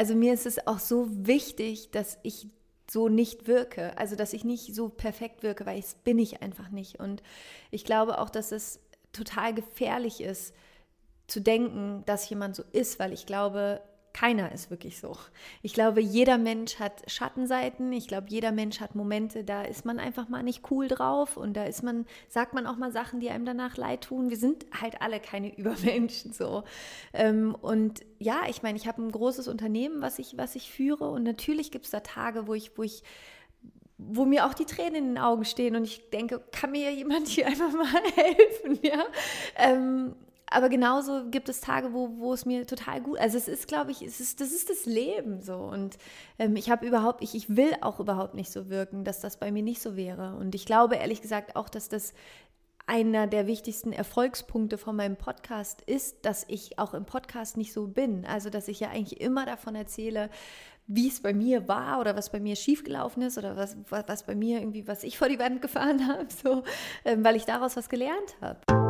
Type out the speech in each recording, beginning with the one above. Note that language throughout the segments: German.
also mir ist es auch so wichtig, dass ich so nicht wirke, also dass ich nicht so perfekt wirke, weil das bin ich einfach nicht. Und ich glaube auch, dass es total gefährlich ist, zu denken, dass jemand so ist, weil ich glaube, keiner ist wirklich so. Ich glaube, jeder Mensch hat Schattenseiten. Ich glaube, jeder Mensch hat Momente, da ist man einfach mal nicht cool drauf und da ist man, sagt man auch mal Sachen, die einem danach leid tun. Wir sind halt alle keine Übermenschen so. Ähm, und ja, ich meine, ich habe ein großes Unternehmen, was ich, was ich führe und natürlich gibt es da Tage, wo ich, wo ich wo mir auch die Tränen in den Augen stehen und ich denke, kann mir jemand hier einfach mal helfen, ja? Ähm, aber genauso gibt es Tage, wo, wo es mir total gut, also es ist, glaube ich, es ist, das ist das Leben so und ähm, ich habe überhaupt, ich, ich will auch überhaupt nicht so wirken, dass das bei mir nicht so wäre und ich glaube ehrlich gesagt auch, dass das einer der wichtigsten Erfolgspunkte von meinem Podcast ist, dass ich auch im Podcast nicht so bin. Also, dass ich ja eigentlich immer davon erzähle, wie es bei mir war oder was bei mir schiefgelaufen ist oder was, was bei mir irgendwie, was ich vor die Wand gefahren habe, so, ähm, weil ich daraus was gelernt habe.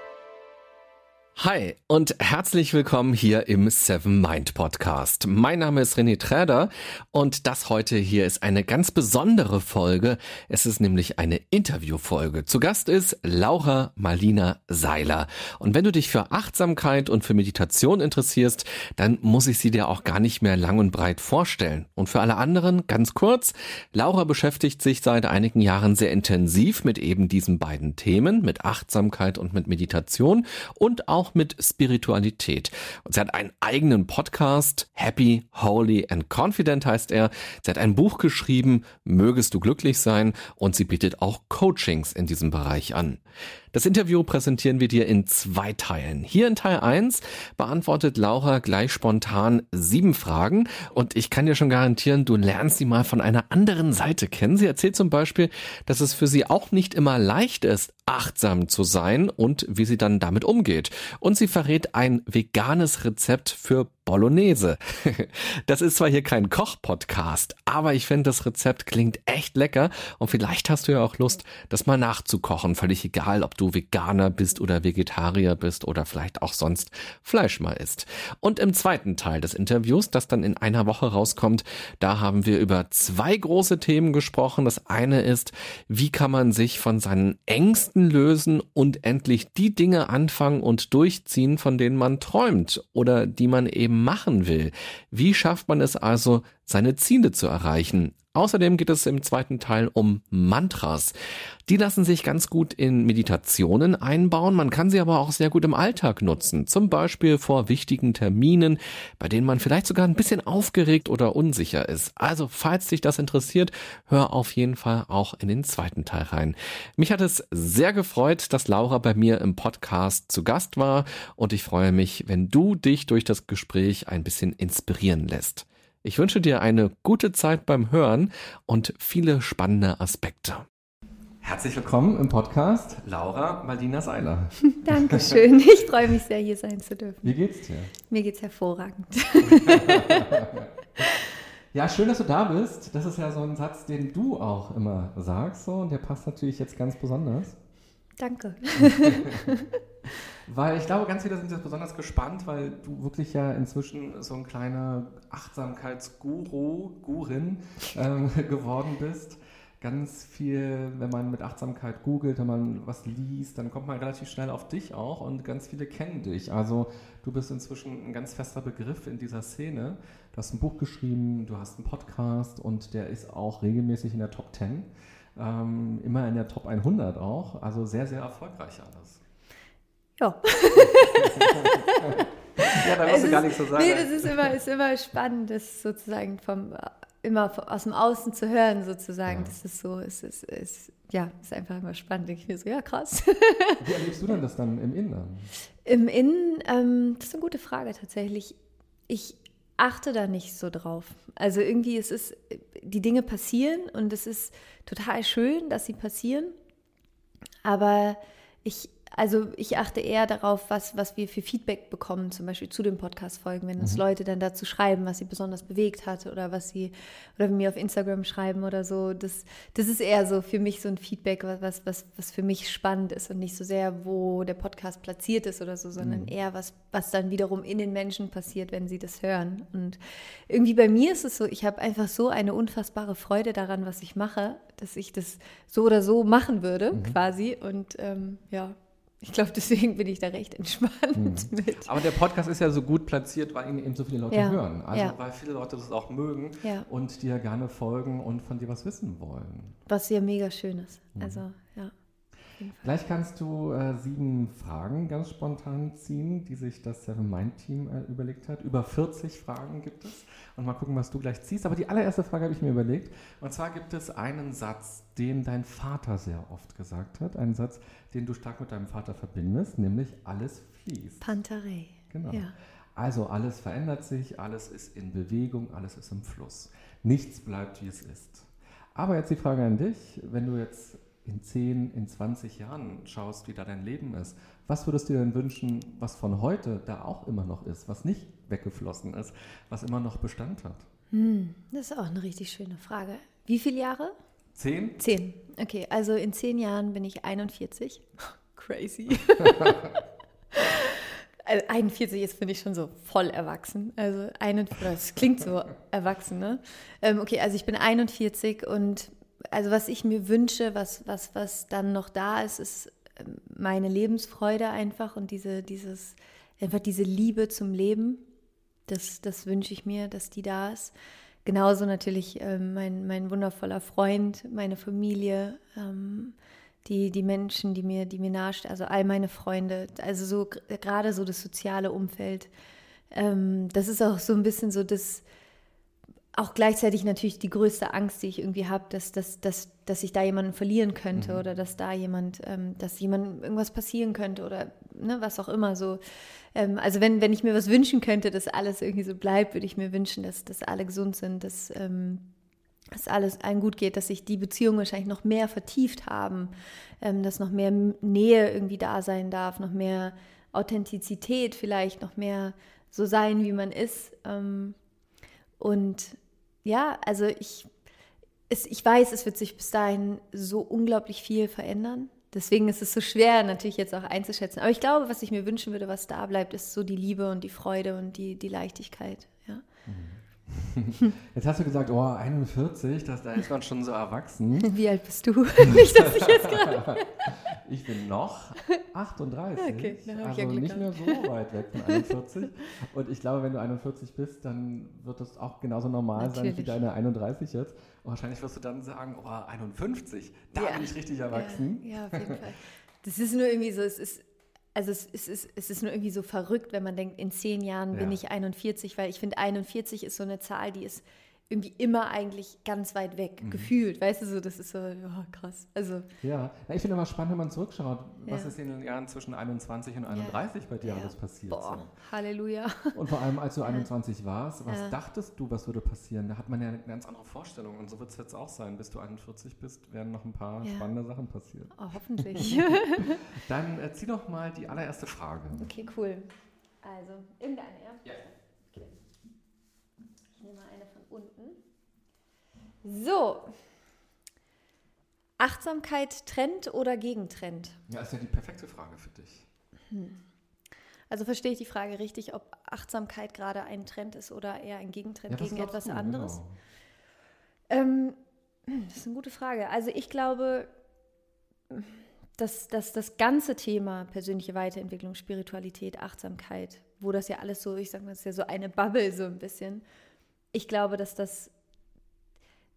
Hi und herzlich willkommen hier im Seven Mind Podcast. Mein Name ist René Träder und das heute hier ist eine ganz besondere Folge. Es ist nämlich eine Interviewfolge. Zu Gast ist Laura Marlina Seiler. Und wenn du dich für Achtsamkeit und für Meditation interessierst, dann muss ich sie dir auch gar nicht mehr lang und breit vorstellen. Und für alle anderen ganz kurz, Laura beschäftigt sich seit einigen Jahren sehr intensiv mit eben diesen beiden Themen, mit Achtsamkeit und mit Meditation und auch mit Spiritualität. Und sie hat einen eigenen Podcast, Happy, Holy and Confident heißt er. Sie hat ein Buch geschrieben, Mögest du glücklich sein, und sie bietet auch Coachings in diesem Bereich an. Das Interview präsentieren wir dir in zwei Teilen. Hier in Teil 1 beantwortet Laura gleich spontan sieben Fragen und ich kann dir schon garantieren, du lernst sie mal von einer anderen Seite kennen. Sie erzählt zum Beispiel, dass es für sie auch nicht immer leicht ist, achtsam zu sein und wie sie dann damit umgeht. Und sie verrät ein veganes Rezept für Bolognese. Das ist zwar hier kein Koch-Podcast, aber ich finde, das Rezept klingt echt lecker und vielleicht hast du ja auch Lust, das mal nachzukochen. Völlig egal, ob du Veganer bist oder Vegetarier bist oder vielleicht auch sonst Fleisch mal isst. Und im zweiten Teil des Interviews, das dann in einer Woche rauskommt, da haben wir über zwei große Themen gesprochen. Das eine ist, wie kann man sich von seinen Ängsten lösen und endlich die Dinge anfangen und durchziehen, von denen man träumt oder die man eben machen will. Wie schafft man es also, seine Ziele zu erreichen? Außerdem geht es im zweiten Teil um Mantras. Die lassen sich ganz gut in Meditationen einbauen, man kann sie aber auch sehr gut im Alltag nutzen, zum Beispiel vor wichtigen Terminen, bei denen man vielleicht sogar ein bisschen aufgeregt oder unsicher ist. Also falls dich das interessiert, hör auf jeden Fall auch in den zweiten Teil rein. Mich hat es sehr gefreut, dass Laura bei mir im Podcast zu Gast war und ich freue mich, wenn du dich durch das Gespräch ein bisschen inspirieren lässt. Ich wünsche dir eine gute Zeit beim Hören und viele spannende Aspekte. Herzlich willkommen im Podcast, Laura Maldina Seiler. Dankeschön. Ich freue mich sehr, hier sein zu dürfen. Wie geht's dir? Mir geht's hervorragend. ja, schön, dass du da bist. Das ist ja so ein Satz, den du auch immer sagst, so, und der passt natürlich jetzt ganz besonders. Danke. Weil ich glaube, ganz viele sind jetzt besonders gespannt, weil du wirklich ja inzwischen so ein kleiner Achtsamkeitsguru, Gurin ähm, geworden bist. Ganz viel, wenn man mit Achtsamkeit googelt, wenn man was liest, dann kommt man relativ schnell auf dich auch und ganz viele kennen dich. Also du bist inzwischen ein ganz fester Begriff in dieser Szene. Du hast ein Buch geschrieben, du hast einen Podcast und der ist auch regelmäßig in der Top 10. Ähm, immer in der Top 100 auch. Also sehr, sehr erfolgreich alles. Ja. ja, da musst du gar nichts so sagen. Nee, das ist immer, ist immer spannend, das sozusagen vom, immer aus dem Außen zu hören, sozusagen. Ja. Das ist so, es ist, ist, ja, ist einfach immer spannend. Ich mir so, ja, krass. Wie erlebst du denn das dann im Innen? Im Innen, ähm, das ist eine gute Frage tatsächlich. Ich achte da nicht so drauf. Also irgendwie, es ist, die Dinge passieren und es ist total schön, dass sie passieren. Aber ich, also ich achte eher darauf, was, was wir für Feedback bekommen, zum Beispiel zu den Podcast-Folgen, wenn uns Mhm. Leute dann dazu schreiben, was sie besonders bewegt hat oder was sie oder mir auf Instagram schreiben oder so. Das, das ist eher so für mich so ein Feedback, was, was, was, was für mich spannend ist und nicht so sehr, wo der Podcast platziert ist oder so, sondern Mhm. eher was, was dann wiederum in den Menschen passiert, wenn sie das hören. Und irgendwie bei mir ist es so, ich habe einfach so eine unfassbare Freude daran, was ich mache, dass ich das so oder so machen würde, Mhm. quasi. Und ähm, ja, ich glaube, deswegen bin ich da recht entspannt Mhm. mit. Aber der Podcast ist ja so gut platziert, weil ihn eben so viele Leute Ja, hören. Also ja. weil viele Leute das auch mögen Ja. und dir gerne folgen und von dir was wissen wollen. Was ja mega schön ist. Mhm. Also, ja. Gleich kannst du äh, sieben Fragen ganz spontan ziehen, die sich das Seven Mind Team äh, überlegt hat. Über 40 Fragen gibt es. Und mal gucken, was du gleich ziehst. Aber die allererste Frage habe ich mir überlegt. Und zwar gibt es einen Satz, den dein Vater sehr oft gesagt hat. Einen Satz, den du stark mit deinem Vater verbindest, nämlich alles fließt. Pantarei. Genau. Ja. Also alles verändert sich, alles ist in Bewegung, alles ist im Fluss. Nichts bleibt, wie es ist. Aber jetzt die Frage an dich, wenn du jetzt in 10, in 20 Jahren schaust, wie da dein Leben ist, was würdest du dir denn wünschen, was von heute da auch immer noch ist, was nicht weggeflossen ist, was immer noch Bestand hat? Hm, das ist auch eine richtig schöne Frage. Wie viele Jahre? 10? Zehn. Okay, also in zehn Jahren bin ich 41. Crazy. Also 41 ist, finde ich, schon so voll erwachsen. Also 41, das klingt so erwachsen, ne? Ähm, okay, also ich bin 41 und also was ich mir wünsche, was, was, was dann noch da ist, ist ähm, meine Lebensfreude einfach und diese, dieses, einfach diese Liebe zum Leben. Das, das wünsche ich mir, dass die da ist. Genauso natürlich ähm, mein, mein wundervoller Freund, meine Familie, ähm, die, die Menschen, die mir, die mir nahestehen, also all meine Freunde, also so gr- gerade so das soziale Umfeld. Ähm, das ist auch so ein bisschen so das, auch gleichzeitig natürlich die größte Angst, die ich irgendwie habe, dass, dass, dass, dass ich da jemanden verlieren könnte oder dass da jemand, ähm, dass jemandem irgendwas passieren könnte oder ne, was auch immer so. Ähm, also wenn, wenn ich mir was wünschen könnte, dass alles irgendwie so bleibt, würde ich mir wünschen, dass, dass alle gesund sind, dass, ähm, dass alles allen gut geht, dass sich die Beziehungen wahrscheinlich noch mehr vertieft haben, ähm, dass noch mehr Nähe irgendwie da sein darf, noch mehr Authentizität vielleicht, noch mehr so sein, wie man ist. Ähm, und ja, also ich, es, ich weiß, es wird sich bis dahin so unglaublich viel verändern. Deswegen ist es so schwer, natürlich jetzt auch einzuschätzen. Aber ich glaube, was ich mir wünschen würde, was da bleibt, ist so die Liebe und die Freude und die, die Leichtigkeit. Ja. Jetzt hast du gesagt, oh, 41, das, da ist man schon so erwachsen. Wie alt bist du? Nicht, dass ich jetzt gerade. Ich bin noch 38. Okay, also ja nicht mehr so weit weg von 41. Und ich glaube, wenn du 41 bist, dann wird das auch genauso normal sein wie Natürlich. deine 31 jetzt. Und wahrscheinlich wirst du dann sagen, oh, 51, da Ja. bin ich richtig erwachsen. Ja, ja, auf jeden Fall. Das ist nur irgendwie so, es ist, also es, es, ist, es ist nur irgendwie so verrückt, wenn man denkt, in zehn Jahren bin Ja. ich 41, weil ich finde, 41 ist so eine Zahl, die ist irgendwie immer eigentlich ganz weit weg, Mhm. gefühlt. Weißt du, so, das ist so, ja, krass. Also, Ja, Na, ich finde immer spannend, wenn man zurückschaut, was Ja. ist in den Jahren zwischen 21 und 31 bei dir ja. alles passiert. boah, So. Halleluja. Und vor allem, als du 21 warst, was Ja. dachtest du, was würde passieren? Da hat man ja eine ganz andere Vorstellung. Und so wird es jetzt auch sein. Bis du 41 bist, werden noch ein paar Ja. spannende Sachen passieren. Oh, hoffentlich. Dann äh, zieh doch mal die allererste Frage. okay, cool. Also, irgendeine, ja? Ja. Okay. Ich nehme mal eine von unten. So. Achtsamkeit Trend oder Gegentrend? Ja, ist ja die perfekte Frage für dich. Also verstehe ich die Frage richtig, ob Achtsamkeit gerade ein Trend ist oder eher ein Gegentrend Ja, gegen etwas du? anderes? Genau. Ähm, das ist eine gute Frage. Also ich glaube, dass, dass das ganze Thema persönliche Weiterentwicklung, Spiritualität, Achtsamkeit, wo das ja alles so, ich sage mal, das ist ja so eine Bubble so ein bisschen. Ich glaube, dass das,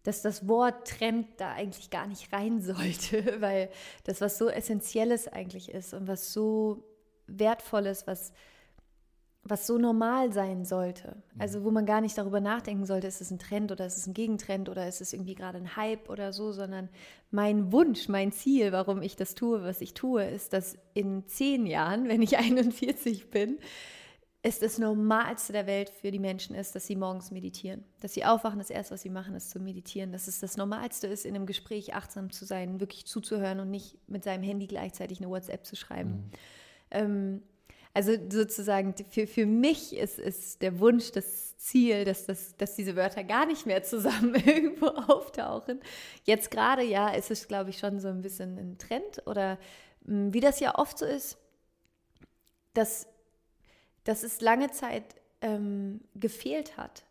dass das Wort Trend da eigentlich gar nicht rein sollte, weil das was so Essentielles eigentlich ist und was so Wertvolles, was was so normal sein sollte. Also wo man gar nicht darüber nachdenken sollte, ist es ein Trend oder ist es ein Gegentrend oder ist es irgendwie gerade ein Hype oder so, sondern mein Wunsch, mein Ziel, warum ich das tue, was ich tue, ist, dass in zehn Jahren, wenn ich 41 bin, es das Normalste der Welt für die Menschen ist, dass sie morgens meditieren. Dass sie aufwachen, das Erste, was sie machen, ist zu meditieren. Dass es das Normalste ist, in einem Gespräch achtsam zu sein, wirklich zuzuhören und nicht mit seinem Handy gleichzeitig eine WhatsApp zu schreiben. Mhm. Ähm, also sozusagen für, für mich ist, ist der Wunsch, das Ziel, dass, dass, dass diese Wörter gar nicht mehr zusammen irgendwo auftauchen. Jetzt gerade, ja, ist es, glaube ich, schon so ein bisschen ein Trend oder hm, wie das ja oft so ist, dass dass es lange Zeit ähm, gefehlt hat.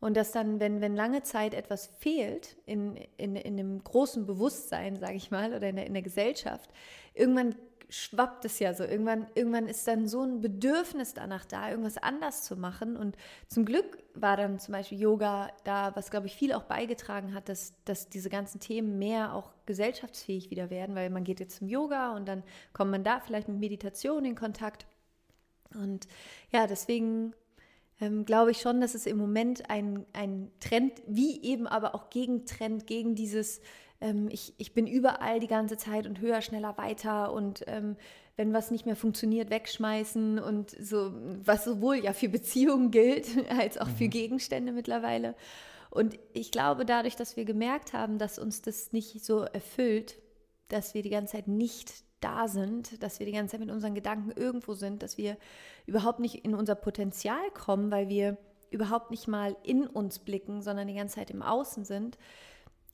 Und dass dann, wenn, wenn lange Zeit etwas fehlt in, in, in einem großen Bewusstsein, sage ich mal, oder in der, in der Gesellschaft, irgendwann schwappt es ja so. Irgendwann, irgendwann ist dann so ein Bedürfnis danach da, irgendwas anders zu machen. Und zum Glück war dann zum Beispiel Yoga da, was, glaube ich, viel auch beigetragen hat, dass, dass diese ganzen Themen mehr auch gesellschaftsfähig wieder werden, weil man geht jetzt zum Yoga und dann kommt man da vielleicht mit Meditation in Kontakt. Und ja, deswegen ähm, glaube ich schon, dass es im Moment ein, ein Trend, wie eben aber auch Gegentrend gegen dieses, ähm, ich, ich bin überall die ganze Zeit und höher, schneller, weiter und ähm, wenn was nicht mehr funktioniert, wegschmeißen und so, was sowohl ja für Beziehungen gilt, als auch mhm. für Gegenstände mittlerweile. Und ich glaube, dadurch, dass wir gemerkt haben, dass uns das nicht so erfüllt, dass wir die ganze Zeit nicht da sind, dass wir die ganze Zeit mit unseren Gedanken irgendwo sind, dass wir überhaupt nicht in unser Potenzial kommen, weil wir überhaupt nicht mal in uns blicken, sondern die ganze Zeit im Außen sind.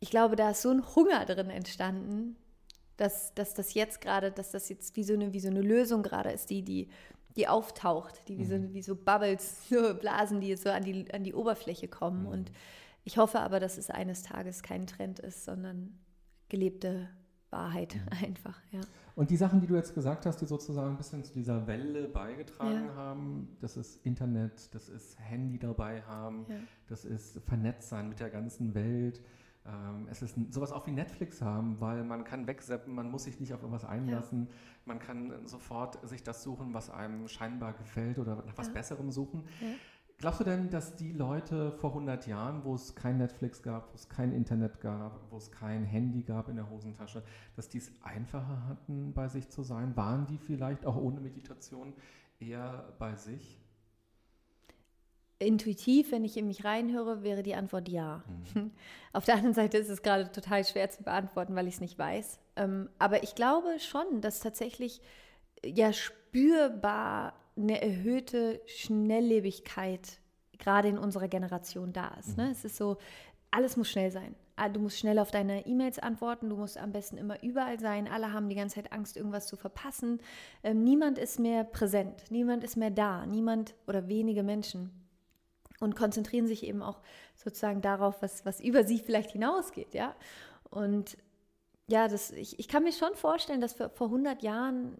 Ich glaube, da ist so ein Hunger drin entstanden, dass, dass das jetzt gerade, dass das jetzt wie so eine, wie so eine Lösung gerade ist, die, die, die auftaucht, die wie so, mhm. wie so Bubbles, so Blasen, die jetzt so an die, an die Oberfläche kommen. Mhm. Und ich hoffe aber, dass es eines Tages kein Trend ist, sondern gelebte Wahrheit mhm. einfach, ja. Und die Sachen, die du jetzt gesagt hast, die sozusagen ein bisschen zu dieser Welle beigetragen ja. haben, das ist Internet, das ist Handy dabei haben, ja. das ist vernetzt sein mit der ganzen Welt. Ähm, es ist sowas auch wie Netflix haben, weil man kann wegseppen, man muss sich nicht auf irgendwas einlassen, ja. man kann sofort sich das suchen, was einem scheinbar gefällt oder nach was Besserem suchen. Glaubst du denn, dass die Leute vor 100 Jahren, wo es kein Netflix gab, wo es kein Internet gab, wo es kein Handy gab in der Hosentasche, dass die es einfacher hatten, bei sich zu sein? Waren die vielleicht auch ohne Meditation eher bei sich? Intuitiv, wenn ich in mich reinhöre, wäre die Antwort ja. Mhm. Auf der anderen Seite ist es gerade total schwer zu beantworten, weil ich es nicht weiß. Ähm, aber ich glaube schon, dass tatsächlich ja spürbar eine erhöhte Schnelllebigkeit gerade in unserer Generation da ist. Ne? Mhm. Es ist so, alles muss schnell sein. Ah, du musst schnell auf deine E-Mails antworten, du musst am besten immer überall sein. Alle haben die ganze Zeit Angst, irgendwas zu verpassen. Ähm, niemand ist mehr präsent, niemand ist mehr da, niemand oder wenige Menschen. Und konzentrieren sich eben auch sozusagen darauf, was, was über sie vielleicht hinausgeht. Ja? Und ja, das, ich, ich kann mir schon vorstellen, dass vor 100 Jahren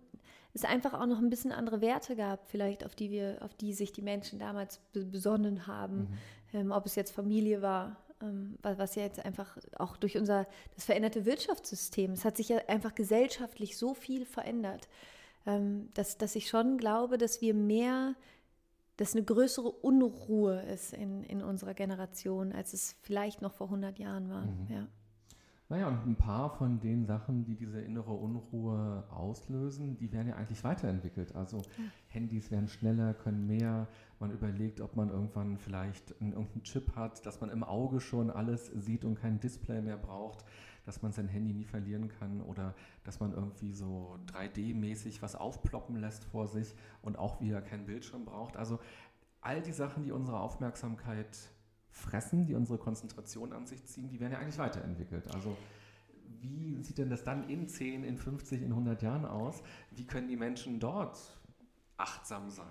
es einfach auch noch ein bisschen andere Werte gab, vielleicht auf die wir, auf die sich die Menschen damals besonnen haben, mhm. ähm, ob es jetzt Familie war, ähm, was ja jetzt einfach auch durch unser das veränderte Wirtschaftssystem, es hat sich ja einfach gesellschaftlich so viel verändert, ähm, dass, dass ich schon glaube, dass wir mehr dass eine größere Unruhe ist in, in unserer Generation, als es vielleicht noch vor 100 Jahren war. Mhm. Ja. Naja, und ein paar von den Sachen, die diese innere Unruhe auslösen, die werden ja eigentlich weiterentwickelt. Also ja. Handys werden schneller, können mehr. Man überlegt, ob man irgendwann vielleicht einen, irgendeinen Chip hat, dass man im Auge schon alles sieht und kein Display mehr braucht, dass man sein Handy nie verlieren kann oder dass man irgendwie so 3D-mäßig was aufploppen lässt vor sich und auch wieder keinen Bildschirm braucht. Also all die Sachen, die unsere Aufmerksamkeit fressen, die unsere Konzentration an sich ziehen, die werden ja eigentlich weiterentwickelt. Also wie sieht denn das dann in 10, in 50, in 100 Jahren aus? Wie können die Menschen dort achtsam sein?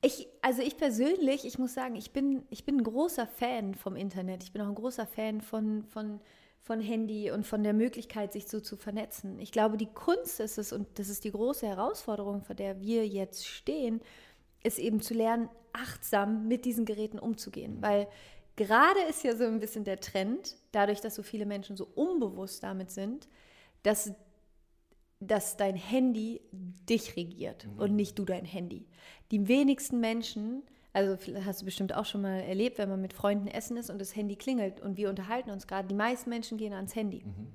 Ich, also ich persönlich, ich muss sagen, ich bin, ich bin ein großer Fan vom Internet. Ich bin auch ein großer Fan von, von, von Handy und von der Möglichkeit, sich so zu vernetzen. Ich glaube, die Kunst ist es, und das ist die große Herausforderung, vor der wir jetzt stehen, ist eben zu lernen, achtsam mit diesen Geräten umzugehen. Weil Gerade ist ja so ein bisschen der Trend, dadurch, dass so viele Menschen so unbewusst damit sind, dass, dass dein Handy dich regiert mhm. und nicht du dein Handy. Die wenigsten Menschen, also hast du bestimmt auch schon mal erlebt, wenn man mit Freunden essen ist und das Handy klingelt und wir unterhalten uns gerade, die meisten Menschen gehen ans Handy. Mhm.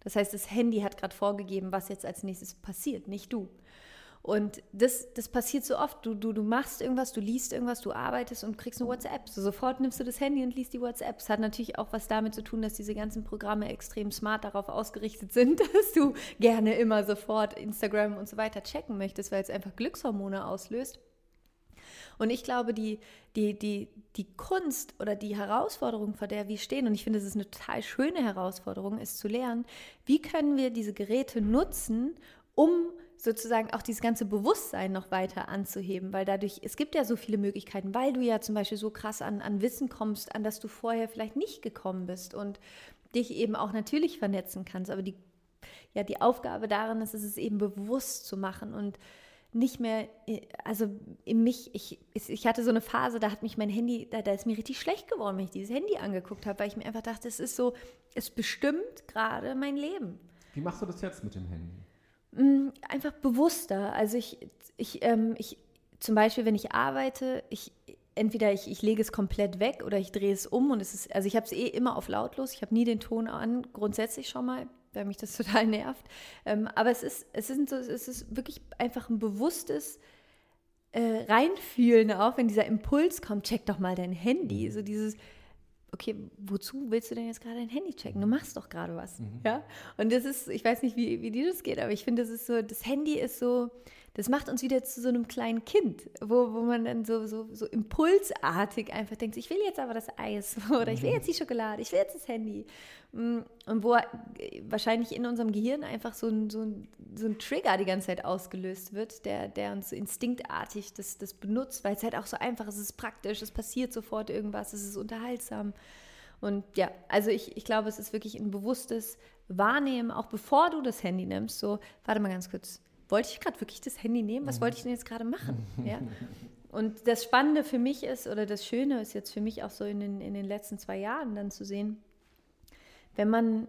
Das heißt, das Handy hat gerade vorgegeben, was jetzt als nächstes passiert, nicht du. Und das, das passiert so oft. Du, du, du machst irgendwas, du liest irgendwas, du arbeitest und kriegst eine WhatsApp. So sofort nimmst du das Handy und liest die WhatsApp. Es hat natürlich auch was damit zu tun, dass diese ganzen Programme extrem smart darauf ausgerichtet sind, dass du gerne immer sofort Instagram und so weiter checken möchtest, weil es einfach Glückshormone auslöst. Und ich glaube, die, die, die, die Kunst oder die Herausforderung, vor der wir stehen, und ich finde, es ist eine total schöne Herausforderung, ist zu lernen, wie können wir diese Geräte nutzen, um sozusagen auch dieses ganze Bewusstsein noch weiter anzuheben, weil dadurch, es gibt ja so viele Möglichkeiten, weil du ja zum Beispiel so krass an, an Wissen kommst, an das du vorher vielleicht nicht gekommen bist und dich eben auch natürlich vernetzen kannst. Aber die, ja, die Aufgabe darin ist, es eben bewusst zu machen und nicht mehr, also in mich, ich, ich hatte so eine Phase, da hat mich mein Handy, da, da ist mir richtig schlecht geworden, wenn ich dieses Handy angeguckt habe, weil ich mir einfach dachte, es ist so, es bestimmt gerade mein Leben. Wie machst du das jetzt mit dem Handy? Mm, einfach bewusster. Also ich, ich, ähm, ich zum Beispiel, wenn ich arbeite, ich entweder ich, ich lege es komplett weg oder ich drehe es um und es ist, also ich habe es eh immer auf lautlos, ich habe nie den Ton an, grundsätzlich schon mal, weil mich das total nervt. Ähm, aber es ist, es ist so, es ist wirklich einfach ein bewusstes äh, Reinfühlen auch, wenn dieser Impuls kommt, check doch mal dein Handy. So dieses, okay, wozu willst du denn jetzt gerade dein Handy checken? Du machst doch gerade was. Mhm. Ja? Und das ist, ich weiß nicht, wie, wie dir das geht, aber ich finde, das ist so, das Handy ist so, das macht uns wieder zu so einem kleinen Kind, wo, wo man dann so, so, so impulsartig einfach denkt, ich will jetzt aber das Eis oder ich will mhm. jetzt die Schokolade, ich will jetzt das Handy. Mm, und wo wahrscheinlich in unserem Gehirn einfach so ein, so ein, so ein Trigger die ganze Zeit ausgelöst wird, der, der uns so instinktartig das, das benutzt, weil es halt auch so einfach ist, es ist praktisch, es passiert sofort irgendwas, es ist unterhaltsam. Und ja, also ich, ich glaube, es ist wirklich ein bewusstes Wahrnehmen, auch bevor du das Handy nimmst, so, warte mal ganz kurz, wollte ich gerade wirklich das Handy nehmen? Was wollte ich denn jetzt gerade machen? Ja. Und das Spannende für mich ist, oder das Schöne ist jetzt für mich auch so in den, in den letzten zwei Jahren dann zu sehen, wenn man,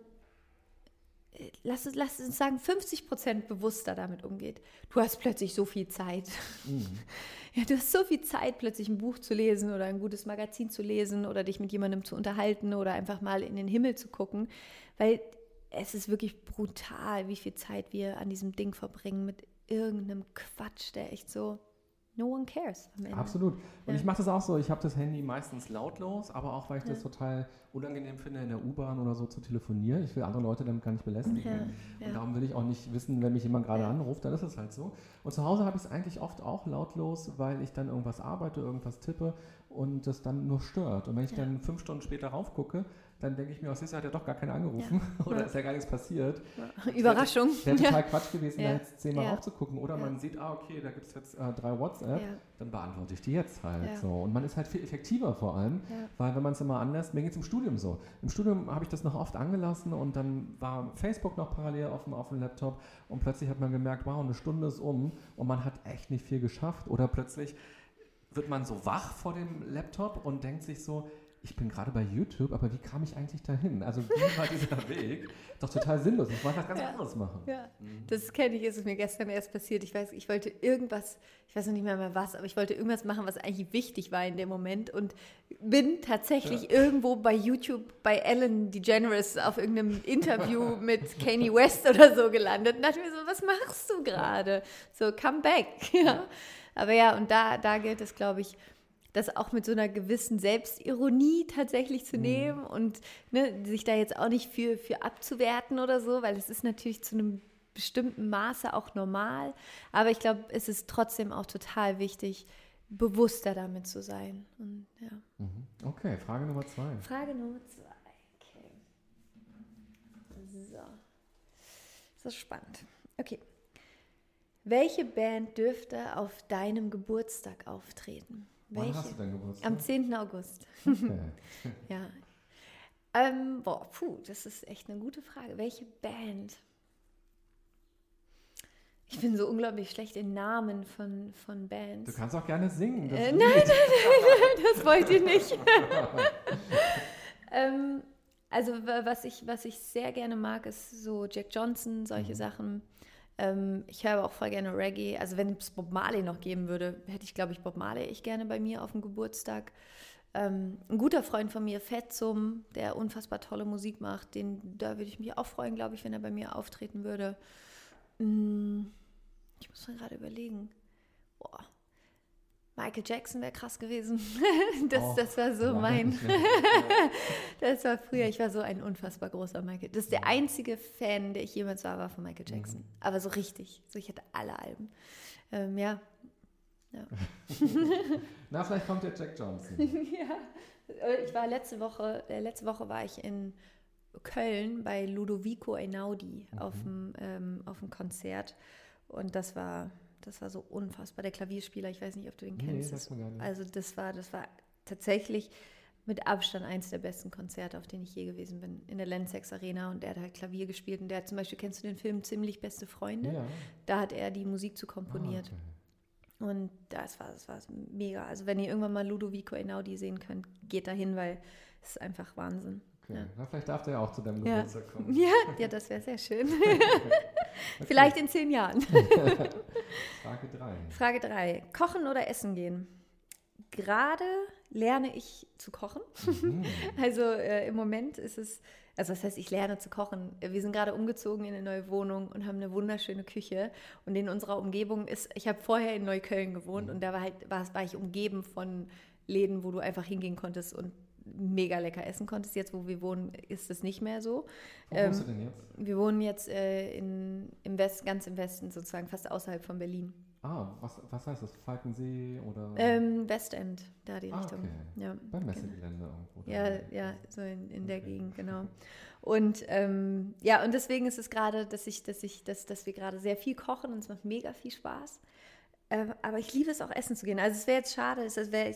äh, lass, lass uns sagen, 50 Prozent bewusster damit umgeht, du hast plötzlich so viel Zeit. Mhm. Ja, du hast so viel Zeit, plötzlich ein Buch zu lesen oder ein gutes Magazin zu lesen oder dich mit jemandem zu unterhalten oder einfach mal in den Himmel zu gucken, weil es ist wirklich brutal, wie viel Zeit wir an diesem Ding verbringen mit irgendeinem Quatsch, der echt so no one cares am Ende. Absolut. Und ja. ich mache das auch so. Ich habe das Handy meistens lautlos, aber auch weil ich ja. das total unangenehm finde, in der U-Bahn oder so zu telefonieren. Ich will andere Leute damit gar nicht belästigen. Ja. Und darum will ich auch nicht wissen, wenn mich jemand gerade anruft, dann ist es halt so. Und zu Hause habe ich es eigentlich oft auch lautlos, weil ich dann irgendwas arbeite, irgendwas tippe und das dann nur stört. Und wenn ich dann fünf Stunden später raufgucke, dann denke ich mir, aus Sicherheit hat ja doch gar keiner angerufen ja. oder ja. ist ja gar nichts passiert. Ja. Überraschung. Wäre total ja. Quatsch gewesen, da jetzt zehnmal aufzugucken. Oder man sieht, ah, okay, da gibt es jetzt äh, drei WhatsApp, dann beantworte ich die jetzt halt. So. Und man ist halt viel effektiver vor allem, weil wenn man es immer anlässt, mir geht es im Studium so. Im Studium habe ich das noch oft angelassen und dann war Facebook noch parallel auf dem, auf dem Laptop und plötzlich hat man gemerkt, wow, eine Stunde ist um und man hat echt nicht viel geschafft. Oder plötzlich wird man so wach vor dem Laptop und denkt sich so, ich bin gerade bei YouTube, aber wie kam ich eigentlich dahin? Also wie war dieser Weg? Doch total sinnlos. Ich wollte was ganz ja. anderes machen. Ja, mhm. das kenne ich, ist es mir gestern erst passiert. Ich weiß, ich wollte irgendwas, ich weiß noch nicht mehr, mehr was, aber ich wollte irgendwas machen, was eigentlich wichtig war in dem Moment und bin tatsächlich ja. irgendwo bei YouTube bei Ellen DeGeneres auf irgendeinem Interview mit Kanye West oder so gelandet und dachte mir so, was machst du gerade? So, come back. Ja. Aber ja, und da, da gilt es, glaube ich, das auch mit so einer gewissen Selbstironie tatsächlich zu mhm. nehmen und ne, sich da jetzt auch nicht für, für abzuwerten oder so, weil es ist natürlich zu einem bestimmten Maße auch normal. Aber ich glaube, es ist trotzdem auch total wichtig, bewusster damit zu sein. Und, ja. Mhm. Okay, Frage Nummer zwei. Frage Nummer zwei. Okay. So. Das ist spannend. Okay. Welche Band dürfte auf deinem Geburtstag auftreten? Wann Welche? hast du deinen Geburtstag? Am 10. August. Okay. ja. Ähm, boah, puh, das ist echt eine gute Frage. Welche Band? Ich bin so unglaublich schlecht in Namen von, von Bands. Du kannst auch gerne singen. Äh, nein, nein, nein, nein, das wollte ich nicht. ähm, also was ich, was ich sehr gerne mag, ist so Jack Johnson, solche mhm. Sachen. Ähm, ich höre auch voll gerne Reggae. Also wenn es Bob Marley noch geben würde, hätte ich, glaube ich, Bob Marley ich gerne bei mir auf dem Geburtstag. Ähm, ein guter Freund von mir, Fetzum, der unfassbar tolle Musik macht, den, da würde ich mich auch freuen, glaube ich, wenn er bei mir auftreten würde. Mm, ich muss man gerade überlegen. Boah. Michael Jackson wäre krass gewesen. Das, Oh, das war so mein. Das war früher, ich war so ein unfassbar großer Michael. Das ist der einzige Fan, der ich jemals war, war von Michael Jackson. Mhm. Aber so richtig. So, ich hatte alle Alben. Ähm, ja. Na, vielleicht kommt der Jack Johnson. ja. Äh, Ich war letzte Woche, äh, letzte Woche war ich in Köln bei Ludovico Einaudi Mhm. auf dem ähm, auf dem Konzert. Und das war, das war so unfassbar. Der Klavierspieler, ich weiß nicht, ob du ihn Nee, kennst. sagt mir gar nicht. Also das war, das war tatsächlich mit Abstand eins der besten Konzerte, auf denen ich je gewesen bin, in der Lensex Arena. Und er hat halt Klavier gespielt. Und der hat zum Beispiel, kennst du den Film Ziemlich beste Freunde? Ja. Da hat er die Musik zu komponiert. Ah, okay. Und das war, das war mega. Also wenn ihr irgendwann mal Ludovico Einaudi sehen könnt, geht da hin, weil es ist einfach Wahnsinn. Okay. Ja. Na, vielleicht darf der ja auch zu deinem Ja. Geburtstag kommen. Ja, ja das wäre sehr schön. Vielleicht in zehn Jahren. Frage 3. Frage 3. Kochen oder essen gehen? Gerade lerne ich zu kochen. Mhm. Also äh, im Moment ist es, also das heißt, ich lerne zu kochen. Wir sind gerade umgezogen in eine neue Wohnung und haben eine wunderschöne Küche. Und in unserer Umgebung ist, ich habe vorher in Neukölln gewohnt und da war halt, war, war ich umgeben von Läden, wo du einfach hingehen konntest und mega lecker essen konntest. Jetzt, wo wir wohnen, ist es nicht mehr so. Wo Ähm, wohnst du denn jetzt? Wir wohnen jetzt äh, in, im West, ganz im Westen, sozusagen fast außerhalb von Berlin. Ah, was, was heißt das? Falkensee oder Ähm, Westend, da die Ah, Richtung. okay. Ja, beim genau. Messegelände irgendwo? Ja, ja, so in, in der Okay. Gegend, genau. Und ähm, ja, und deswegen ist es gerade, dass ich, dass ich, dass, dass wir gerade sehr viel kochen und es macht mega viel Spaß. Ähm, aber ich liebe es auch essen zu gehen. Also es wäre jetzt schade, es wäre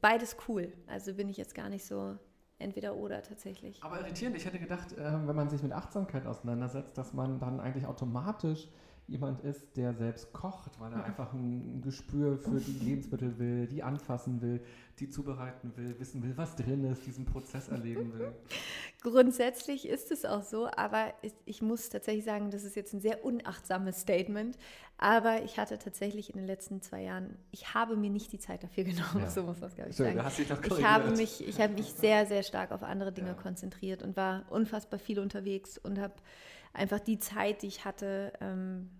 beides cool. Also bin ich jetzt gar nicht so entweder oder tatsächlich. Aber irritierend, ich hätte gedacht, ähm, wenn man sich mit Achtsamkeit auseinandersetzt, dass man dann eigentlich automatisch jemand ist, der selbst kocht, weil er einfach ein Gespür für die Lebensmittel will, die anfassen will, die zubereiten will, wissen will, was drin ist, diesen Prozess erleben will. Grundsätzlich ist es auch so, aber ich, ich muss tatsächlich sagen, das ist jetzt ein sehr unachtsames Statement. Aber ich hatte tatsächlich in den letzten zwei Jahren, ich habe mir nicht die Zeit dafür genommen, Ja. so muss man es, glaube ich, Schön, sagen. hast dich noch Ich habe mich, ich habe mich sehr, sehr stark auf andere Dinge Ja. konzentriert und war unfassbar viel unterwegs und habe einfach die Zeit, die ich hatte, ähm,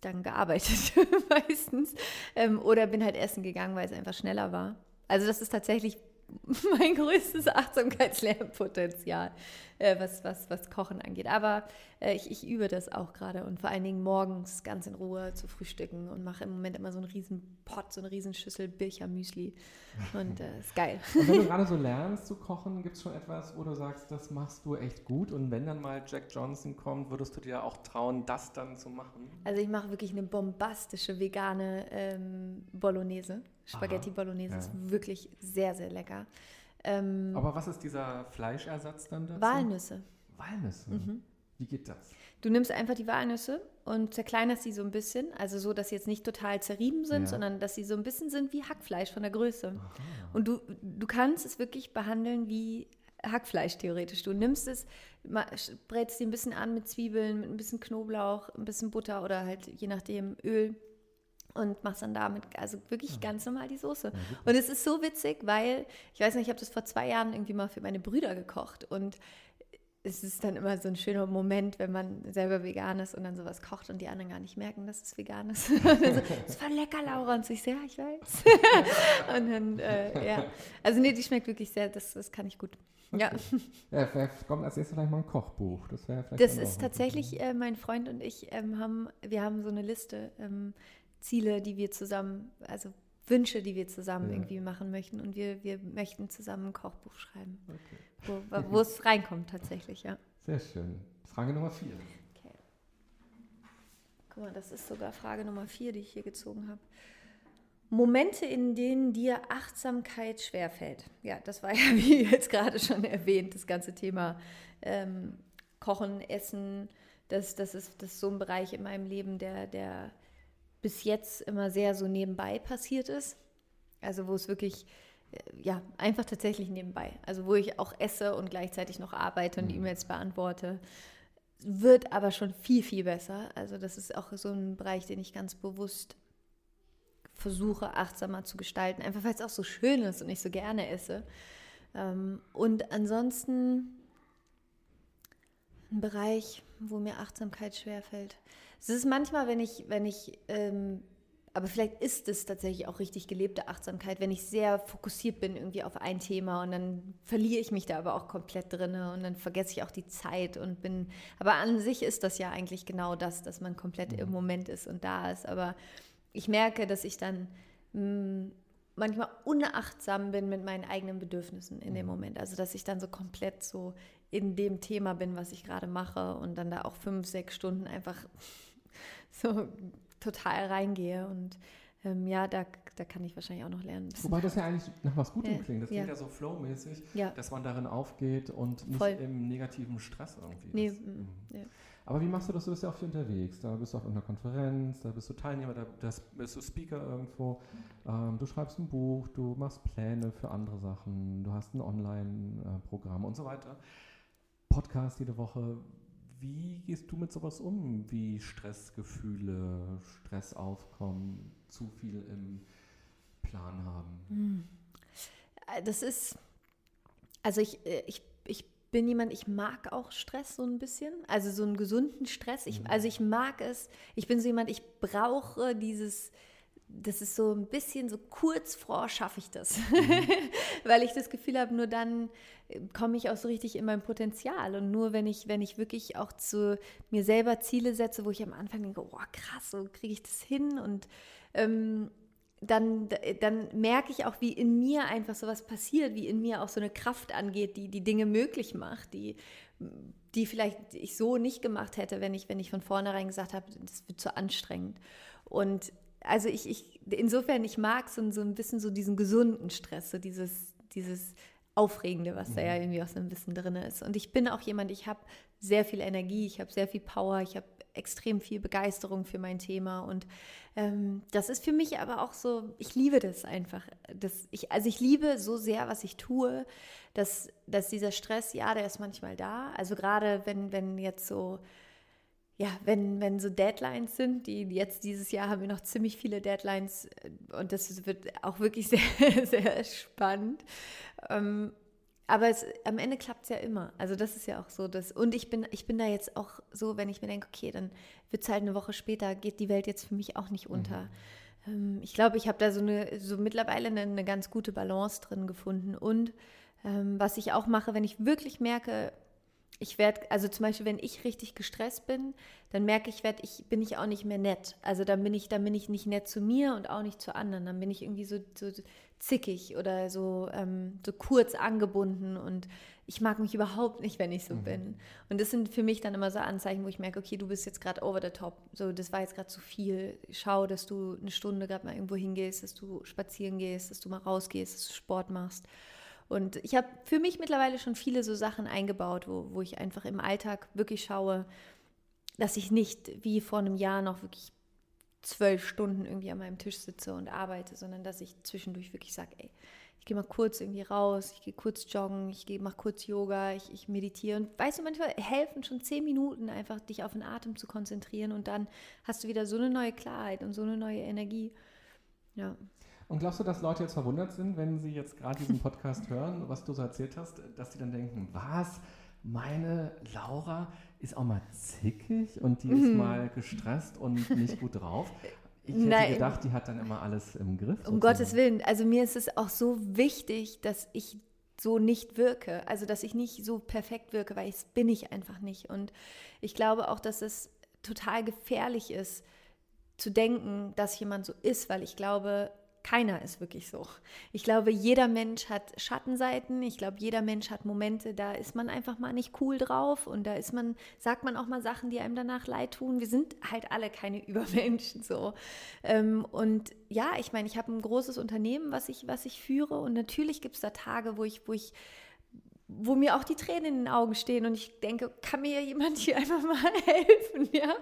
dann gearbeitet meistens ähm, oder bin halt essen gegangen, weil es einfach schneller war. Also das ist tatsächlich mein größtes Achtsamkeitslernpotenzial, äh, was, was, was Kochen angeht. Aber äh, ich, ich übe das auch gerade und vor allen Dingen morgens ganz in Ruhe zu frühstücken und mache im Moment immer so einen riesen Pot, so eine riesen Schüssel Birchermüsli und äh, ist geil. Und wenn du gerade so lernst zu kochen, gibt es schon etwas, wo du sagst, das machst du echt gut und wenn dann mal Jack Johnson kommt, würdest du dir auch trauen, das dann zu machen? Also ich mache wirklich eine bombastische vegane ähm, Bolognese. Spaghetti Aha, Bolognese ja. ist wirklich sehr, sehr lecker. Ähm, Aber was ist dieser Fleischersatz dann dazu? Walnüsse. Walnüsse. Mhm. Wie geht das? Du nimmst einfach die Walnüsse und zerkleinerst sie so ein bisschen, also so, dass sie jetzt nicht total zerrieben sind, Ja. sondern dass sie so ein bisschen sind wie Hackfleisch von der Größe. Aha. Und du, du kannst es wirklich behandeln wie Hackfleisch theoretisch. Du nimmst es, brätst sie ein bisschen an mit Zwiebeln, mit ein bisschen Knoblauch, ein bisschen Butter oder halt je nachdem Öl und machst dann damit also wirklich ganz normal die Soße. Und es ist so witzig, weil ich weiß nicht, ich habe das vor zwei Jahren irgendwie mal für meine Brüder gekocht und es ist dann immer so ein schöner Moment, wenn man selber vegan ist und dann sowas kocht und die anderen gar nicht merken, dass es vegan ist. So, das war lecker, Laura. Und so, ich so, ja, ich weiß. und dann, äh, ja. Also nee, die schmeckt wirklich sehr, das, das kann ich gut. Ja, Ja, vielleicht kommt als nächstes vielleicht mal ein Kochbuch. Das wäre vielleicht das ist tatsächlich, äh, mein Freund und ich ähm, haben, wir haben so eine Liste, ähm, Ziele, die wir zusammen, also Wünsche, die wir zusammen Ja. irgendwie machen möchten. Und wir, wir möchten zusammen ein Kochbuch schreiben. Okay. wo, wo es reinkommt tatsächlich, ja. Sehr schön. Frage Nummer vier. Okay. Guck mal, das ist sogar Frage Nummer vier, die ich hier gezogen habe. Momente, in denen dir Achtsamkeit schwerfällt. Ja, das war ja, wie jetzt gerade schon erwähnt, das ganze Thema ähm, Kochen, Essen. Das, das, ist, das ist so ein Bereich in meinem Leben, der, der bis jetzt immer sehr so nebenbei passiert ist. Also wo es wirklich, äh, ja, einfach tatsächlich nebenbei. Also wo ich auch esse und gleichzeitig noch arbeite und Mhm. E-Mails beantworte. Wird aber schon viel, viel besser. Also das ist auch so ein Bereich, den ich ganz bewusst versuche, achtsamer zu gestalten. Einfach weil es auch so schön ist und ich so gerne esse. Ähm, und ansonsten ein Bereich, wo mir Achtsamkeit schwerfällt. Es ist manchmal, wenn ich, wenn ich, ähm, aber vielleicht ist es tatsächlich auch richtig gelebte Achtsamkeit, wenn ich sehr fokussiert bin irgendwie auf ein Thema und dann verliere ich mich da aber auch komplett drin und dann vergesse ich auch die Zeit und bin, aber an sich ist das ja eigentlich genau das, dass man komplett im mhm. Moment ist und da ist. Aber ich merke, dass ich dann mh, mm, manchmal unachtsam bin mit meinen eigenen Bedürfnissen in dem mhm. Moment. Also dass ich dann so komplett so in dem Thema bin, was ich gerade mache und dann da auch fünf, sechs Stunden einfach so total reingehe. Und ähm, ja, da, da kann ich wahrscheinlich auch noch lernen. Wobei das ja eigentlich nach was Gutem ja. klingt. Das klingt ja, ja so flowmäßig, ja. dass man darin aufgeht und nicht Voll. im negativen Stress irgendwie nee, ist. Mhm. Ja. Aber wie machst du das? Du bist ja auch viel unterwegs. Da bist du auf einer Konferenz, da bist du Teilnehmer, da bist du Speaker irgendwo. Ähm, du schreibst ein Buch, du machst Pläne für andere Sachen, du hast ein Online-Programm und so weiter. Podcast jede Woche. Wie gehst du mit sowas um, wie Stressgefühle, Stressaufkommen, zu viel im Plan haben? Hm. Das ist, also ich, äh, ich, ich bin jemand, ich mag auch Stress so ein bisschen, also so einen gesunden Stress. Ich, mhm. also ich mag es, ich bin so jemand, ich brauche dieses, das ist so ein bisschen so kurz vor schaffe ich das, mhm. weil ich das Gefühl habe, nur dann äh, komme ich auch so richtig in mein Potenzial und nur wenn ich, wenn ich wirklich auch zu mir selber Ziele setze, wo ich am Anfang denke, oh krass, so kriege ich das hin und ähm, dann, dann merke ich auch, wie in mir einfach so was passiert, wie in mir auch so eine Kraft angeht, die die Dinge möglich macht, die, die vielleicht ich so nicht gemacht hätte, wenn ich, wenn ich von vornherein gesagt habe, das wird zu anstrengend. Und also ich, ich insofern, ich mag so, so ein bisschen so diesen gesunden Stress, so dieses, dieses Aufregende, was da ja mhm. irgendwie auch so ein bisschen drin ist. Und ich bin auch jemand, ich habe sehr viel Energie, ich habe sehr viel Power, ich habe extrem viel Begeisterung für mein Thema. Und ähm, das ist für mich aber auch so, ich liebe das einfach. Das, ich, also ich liebe so sehr, was ich tue, dass, dass dieser Stress, ja, der ist manchmal da. Also gerade wenn, wenn jetzt so, ja, wenn, wenn so Deadlines sind, die jetzt dieses Jahr haben wir noch ziemlich viele Deadlines äh, und das wird auch wirklich sehr, sehr spannend. Ähm, aber es, am Ende klappt es ja immer. Also das ist ja auch so. Das, und ich bin, ich bin da jetzt auch so, wenn ich mir denke, okay, dann wird es halt eine Woche später, geht die Welt jetzt für mich auch nicht unter. Mhm. Ähm, ich glaube, ich habe da so eine, so mittlerweile eine, eine, ganz gute Balance drin gefunden. Und ähm, was ich auch mache, wenn ich wirklich merke, ich werde, also zum Beispiel, wenn ich richtig gestresst bin, dann merke ich, werd, ich bin ich auch nicht mehr nett. Also dann bin ich, dann bin ich nicht nett zu mir und auch nicht zu anderen. Dann bin ich irgendwie so, so zickig oder so, ähm, so kurz angebunden und ich mag mich überhaupt nicht, wenn ich so mhm. bin. Und das sind für mich dann immer so Anzeichen, wo ich merke, okay, du bist jetzt gerade over the top. So, das war jetzt gerade zu viel. Schau, dass du eine Stunde gerade mal irgendwo hingehst, dass du spazieren gehst, dass du mal rausgehst, dass du Sport machst. Und ich habe für mich mittlerweile schon viele so Sachen eingebaut, wo, wo ich einfach im Alltag wirklich schaue, dass ich nicht wie vor einem Jahr noch wirklich zwölf Stunden irgendwie an meinem Tisch sitze und arbeite, sondern dass ich zwischendurch wirklich sage, ey, ich gehe mal kurz irgendwie raus, ich gehe kurz joggen, ich gehe mal kurz Yoga, ich, ich meditiere. Und weißt du, manchmal helfen schon zehn Minuten einfach, dich auf den Atem zu konzentrieren und dann hast du wieder so eine neue Klarheit und so eine neue Energie. Ja. Und glaubst du, dass Leute jetzt verwundert sind, wenn sie jetzt gerade diesen Podcast hören, was du so erzählt hast, dass sie dann denken, was? Meine Laura ist auch mal zickig und die ist mhm. mal gestresst und nicht gut drauf. Ich hätte Nein. gedacht, die hat dann immer alles im Griff. Um Gottes Willen. Also mir ist es auch so wichtig, dass ich so nicht wirke. Also dass ich nicht so perfekt wirke, weil das bin ich einfach nicht. Und ich glaube auch, dass es total gefährlich ist, zu denken, dass jemand so ist, weil ich glaube, keiner ist wirklich so. Ich glaube, jeder Mensch hat Schattenseiten. Ich glaube, jeder Mensch hat Momente, da ist man einfach mal nicht cool drauf und da ist man, sagt man auch mal Sachen, die einem danach leid tun. Wir sind halt alle keine Übermenschen so. Ähm, und ja, ich meine, ich habe ein großes Unternehmen, was ich, was ich führe und natürlich gibt es da Tage, wo ich, wo ich wo mir auch die Tränen in den Augen stehen und ich denke, kann mir jemand hier einfach mal helfen, ja?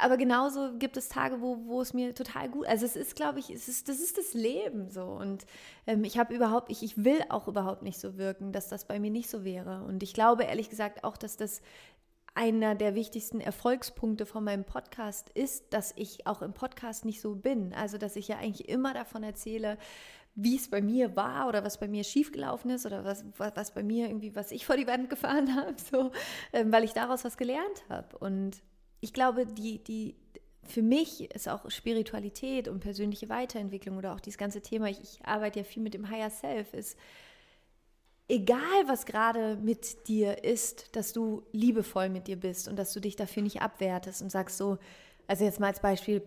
Aber genauso gibt es Tage, wo, wo es mir total gut, also es ist, glaube ich, es ist, das ist das Leben so und ähm, ich habe überhaupt, ich, ich will auch überhaupt nicht so wirken, dass das bei mir nicht so wäre und ich glaube ehrlich gesagt auch, dass das einer der wichtigsten Erfolgspunkte von meinem Podcast ist, dass ich auch im Podcast nicht so bin. Also, dass ich ja eigentlich immer davon erzähle, wie es bei mir war oder was bei mir schiefgelaufen ist oder was, was bei mir irgendwie, was ich vor die Wand gefahren habe, so, ähm, weil ich daraus was gelernt habe. Und ich glaube, die, die, für mich ist auch Spiritualität und persönliche Weiterentwicklung oder auch dieses ganze Thema, ich, ich arbeite ja viel mit dem Higher Self, ist, egal was gerade mit dir ist, dass du liebevoll mit dir bist und dass du dich dafür nicht abwertest und sagst so, also jetzt mal als Beispiel,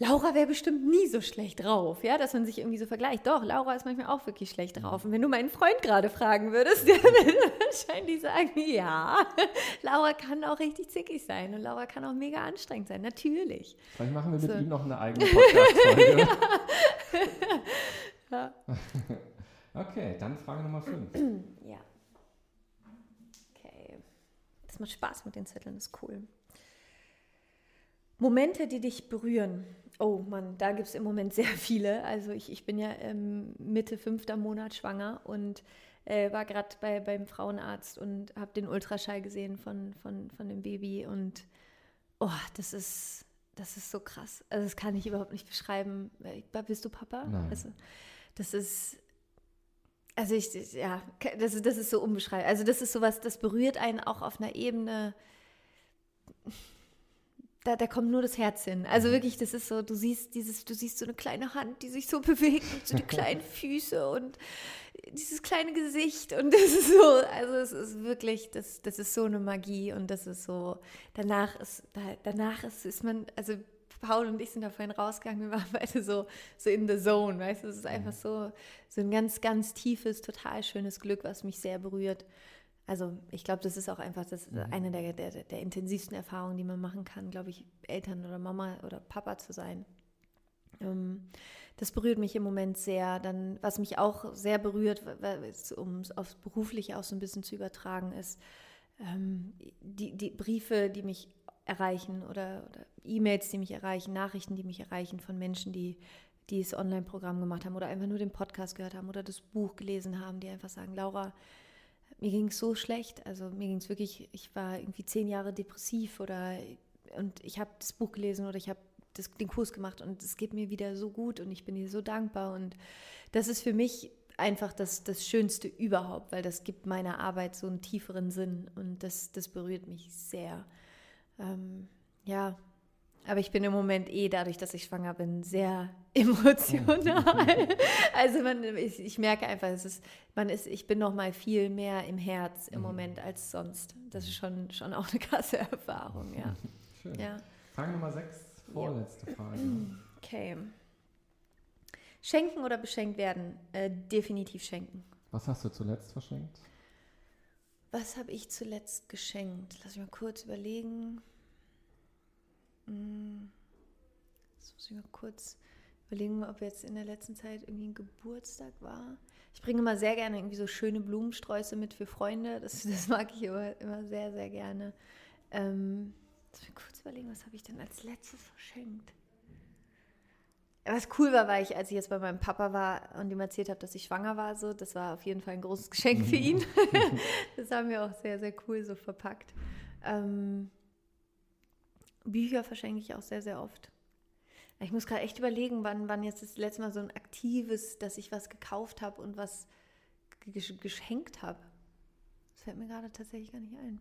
Laura wäre bestimmt nie so schlecht drauf, ja, dass man sich irgendwie so vergleicht. Doch, Laura ist manchmal auch wirklich schlecht drauf. Und wenn du meinen Freund gerade fragen würdest, der würde wahrscheinlich sagen, ja, Laura kann auch richtig zickig sein und Laura kann auch mega anstrengend sein, natürlich. Vielleicht machen wir mit so. ihm noch eine eigene Podcast-Folge. ja. okay, dann Frage Nummer 5. ja. Okay. Das macht Spaß mit den Zetteln, das ist cool. Momente, die dich berühren. Oh Mann, da gibt es im Moment sehr viele. Also ich, ich bin ja ähm, Mitte fünfter Monat schwanger und äh, war gerade bei, beim Frauenarzt und habe den Ultraschall gesehen von, von, von dem Baby und oh, das ist, das ist so krass. Also das kann ich überhaupt nicht beschreiben. Äh, bist du Papa? Nein. Also, das ist, also ich, ja, das, das ist so unbeschreibbar. Also das ist sowas, das berührt einen auch auf einer Ebene da, da kommt nur das Herz hin. Also mhm. wirklich, das ist so, du siehst dieses, du siehst so eine kleine Hand, die sich so bewegt und so die kleinen Füße und dieses kleine Gesicht und das ist so, also es ist wirklich, das, das ist so eine Magie und das ist so, danach ist, danach ist, ist man, also Paul und ich sind da vorhin rausgegangen, wir waren beide so, so in the zone, weißt du, es ist einfach mhm. so, so ein ganz, ganz tiefes, total schönes Glück, was mich sehr berührt. Also ich glaube, das ist auch einfach das, mhm. eine der, der, der intensivsten Erfahrungen, die man machen kann, glaube ich, Eltern oder Mama oder Papa zu sein. Ähm, das berührt mich im Moment sehr. Dann, was mich auch sehr berührt, um es aufs Berufliche auch so ein bisschen zu übertragen, ist ähm, die, die Briefe, die mich erreichen oder, oder E-Mails, die mich erreichen, Nachrichten, die mich erreichen von Menschen, die die das Online-Programm gemacht haben oder einfach nur den Podcast gehört haben oder das Buch gelesen haben, die einfach sagen, Laura, mir ging es so schlecht. Also mir ging es wirklich, ich war irgendwie zehn Jahre depressiv oder und ich habe das Buch gelesen oder ich habe den Kurs gemacht und es geht mir wieder so gut und ich bin dir so dankbar. Und das ist für mich einfach das, das Schönste überhaupt, weil das gibt meiner Arbeit so einen tieferen Sinn und das, das berührt mich sehr. Ähm, ja, aber ich bin im Moment eh dadurch, dass ich schwanger bin, sehr emotional. also man, ich, ich, merke einfach, es ist, man ist, ich bin noch mal viel mehr im Herz im mhm. Moment als sonst. Das ist schon, schon auch eine krasse Erfahrung, ja. Schön. Ja. Frage Nummer sechs, vorletzte ja. Frage. Okay. Schenken oder beschenkt werden? Äh, definitiv schenken. Was hast du zuletzt verschenkt? Was habe ich zuletzt geschenkt? Lass mich mal kurz überlegen. Hm. Jetzt muss ich mal kurz überlegen, ob jetzt in der letzten Zeit irgendwie ein Geburtstag war. Ich bringe immer sehr gerne irgendwie so schöne Blumensträuße mit für Freunde. Das, das mag ich immer, immer sehr, sehr gerne. Ähm, lass mich kurz überlegen, was habe ich denn als letztes verschenkt? Was cool war, war ich, als ich jetzt bei meinem Papa war und ihm erzählt habe, dass ich schwanger war, so, das war auf jeden Fall ein großes Geschenk für ihn. das haben wir auch sehr, sehr cool so verpackt. Ähm, Bücher verschenke ich auch sehr, sehr oft. Ich muss gerade echt überlegen, wann, wann jetzt das letzte Mal so ein aktives, dass ich was gekauft habe und was geschenkt habe. Das fällt mir gerade tatsächlich gar nicht ein.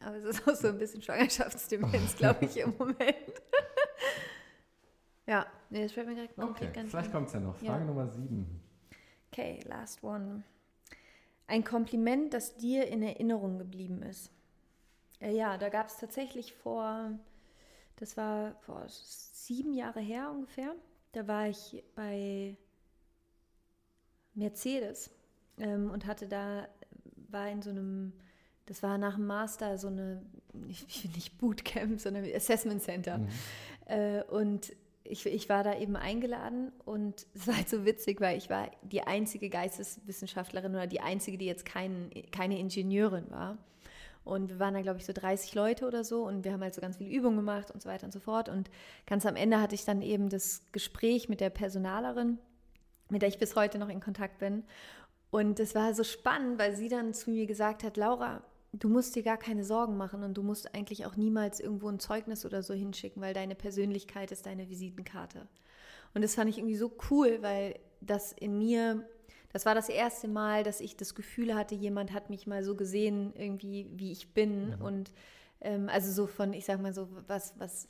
Aber es ist auch so ein bisschen Schwangerschaftsdemenz, glaube ich, im Moment. ja, nee, das fällt mir gerade okay, ganz Vielleicht kommt es ja noch. Frage ja. Nummer sieben. Okay, last one. Ein Kompliment, das dir in Erinnerung geblieben ist. Äh, ja, da gab es tatsächlich vor das war boah, sieben Jahre her ungefähr. Da war ich bei Mercedes ähm, und hatte da, war in so einem, das war nach dem Master so eine, nicht, nicht Bootcamp, sondern Assessment Center. Mhm. Äh, und ich, ich, war da eben eingeladen und es war halt so witzig, weil ich war die einzige Geisteswissenschaftlerin oder die einzige, die jetzt kein, keine Ingenieurin war. Und wir waren da, glaube ich, so 30 Leute oder so und wir haben halt so ganz viele Übungen gemacht und so weiter und so fort. Und ganz am Ende hatte ich dann eben das Gespräch mit der Personalerin, mit der ich bis heute noch in Kontakt bin. Und es war so spannend, weil sie dann zu mir gesagt hat, Laura, du musst dir gar keine Sorgen machen und du musst eigentlich auch niemals irgendwo ein Zeugnis oder so hinschicken, weil deine Persönlichkeit ist deine Visitenkarte. Und das fand ich irgendwie so cool, weil das in mir das war das erste Mal, dass ich das Gefühl hatte, jemand hat mich mal so gesehen, irgendwie, wie ich bin. Mhm. Und Ähm, also so von, ich sag mal so, was, was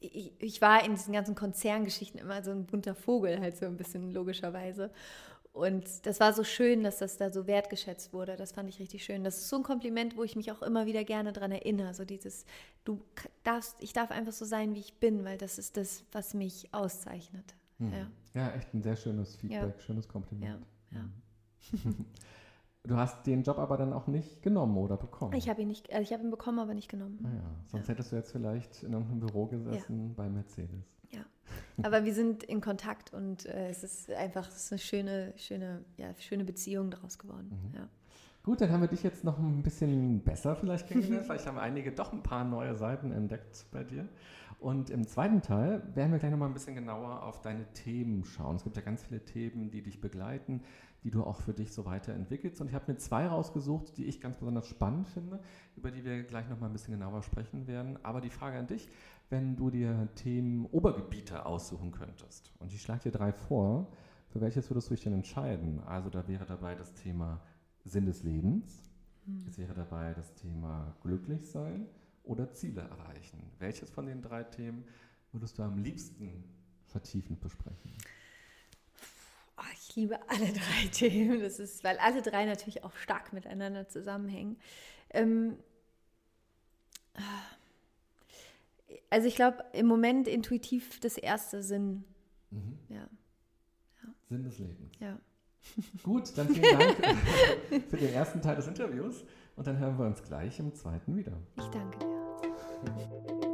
ich, ich, war in diesen ganzen Konzerngeschichten immer so ein bunter Vogel, halt so ein bisschen logischerweise. Und das war so schön, dass das da so wertgeschätzt wurde. Das fand ich richtig schön. Das ist so ein Kompliment, wo ich mich auch immer wieder gerne dran erinnere. So dieses, du darfst, ich darf einfach so sein, wie ich bin, weil das ist das, was mich auszeichnet. Hm. Ja. Ja. echt ein sehr schönes Feedback, ja. schönes Kompliment. Ja, ja. Du hast den Job aber dann auch nicht genommen oder bekommen? Ich habe ihn nicht, also ich habe ihn bekommen, aber nicht genommen. Ah sonst ja. hättest du jetzt vielleicht in irgendeinem Büro gesessen ja. bei Mercedes. Ja, aber wir sind in Kontakt und äh, es ist einfach es ist eine schöne, schöne, ja, schöne Beziehung daraus geworden. Mhm. Ja. Gut, dann haben wir dich jetzt noch ein bisschen besser vielleicht kennengelernt. vielleicht haben einige doch ein paar neue Seiten entdeckt bei dir. Und im zweiten Teil werden wir gleich nochmal ein bisschen genauer auf deine Themen schauen. Es gibt ja ganz viele Themen, die dich begleiten die du auch für dich so weiterentwickelst. Und ich habe mir zwei rausgesucht, die ich ganz besonders spannend finde, über die wir gleich nochmal ein bisschen genauer sprechen werden. Aber die Frage an dich, wenn du dir Themen Obergebiete aussuchen könntest, und ich schlage dir drei vor, für welches würdest du dich denn entscheiden? Also da wäre dabei das Thema Sinn des Lebens, hm. es wäre dabei das Thema glücklich sein oder Ziele erreichen. Welches von den drei Themen würdest du am liebsten vertiefend besprechen? Oh, ich liebe alle drei Themen. Das ist, weil alle drei natürlich auch stark miteinander zusammenhängen. Ähm, also ich glaube im Moment intuitiv das erste Sinn. Mhm. Ja. ja. Sinn des Lebens. Ja. Gut, dann vielen Dank für den ersten Teil des Interviews und dann hören wir uns gleich im zweiten wieder. Ich danke dir.